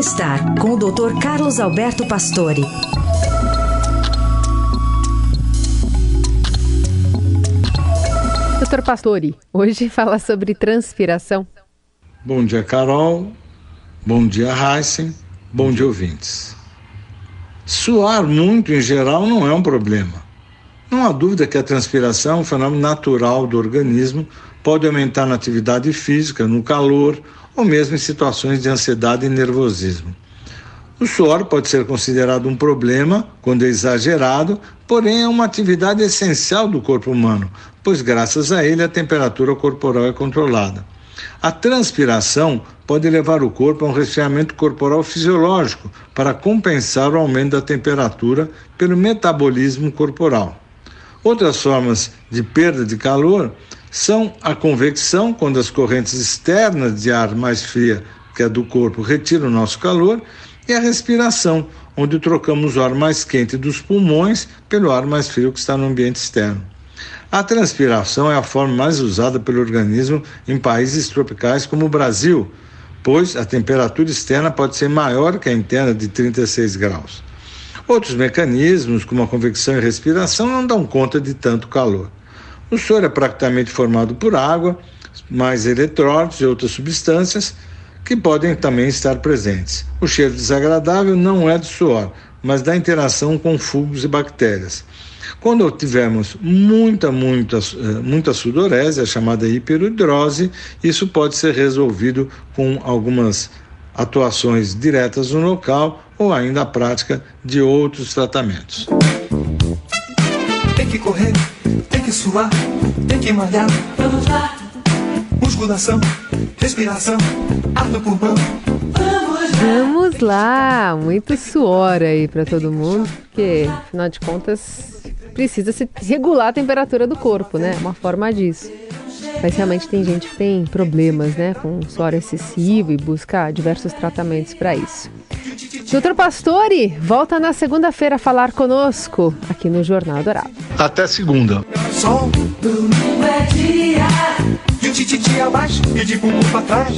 Bem-estar com o Dr. Carlos Alberto Pastore. Doutor Pastore, hoje fala sobre transpiração. Bom dia, Carol. Bom dia, Heisen. Bom dia, ouvintes. Suar muito em geral não é um problema. Não há dúvida que a transpiração é um fenômeno natural do organismo, pode aumentar na atividade física, no calor ou mesmo em situações de ansiedade e nervosismo. O suor pode ser considerado um problema quando é exagerado, porém é uma atividade essencial do corpo humano, pois graças a ele a temperatura corporal é controlada. A transpiração pode levar o corpo a um resfriamento corporal fisiológico para compensar o aumento da temperatura pelo metabolismo corporal. Outras formas de perda de calor são a convecção, quando as correntes externas de ar mais fria que a do corpo retiram o nosso calor, e a respiração, onde trocamos o ar mais quente dos pulmões pelo ar mais frio que está no ambiente externo. A transpiração é a forma mais usada pelo organismo em países tropicais como o Brasil, pois a temperatura externa pode ser maior que a interna de 36 graus. Outros mecanismos, como a convecção e respiração, não dão conta de tanto calor. O soro é praticamente formado por água, mais eletrólitos e outras substâncias que podem também estar presentes. O cheiro desagradável não é do suor, mas da interação com fungos e bactérias. Quando tivermos muita, muita, eh, muita sudorese, a chamada hiperidrose, isso pode ser resolvido com algumas atuações diretas no local ou ainda a prática de outros tratamentos. Tem que correr, tem que suar, tem que malhar. Vamos lá. Musculação, respiração, ar no pulmão. Vamos lá, muito suor aí para todo mundo, porque afinal de contas precisa se regular a temperatura do corpo, né? Uma forma disso. Mas realmente tem gente que tem problemas, né, com suor excessivo e busca diversos tratamentos para isso. Doutor Pastore, volta na segunda-feira a falar conosco aqui no Jornal Dourado. Até segunda. Sol, é dia. De tititi abaixo e de bumbum pra trás.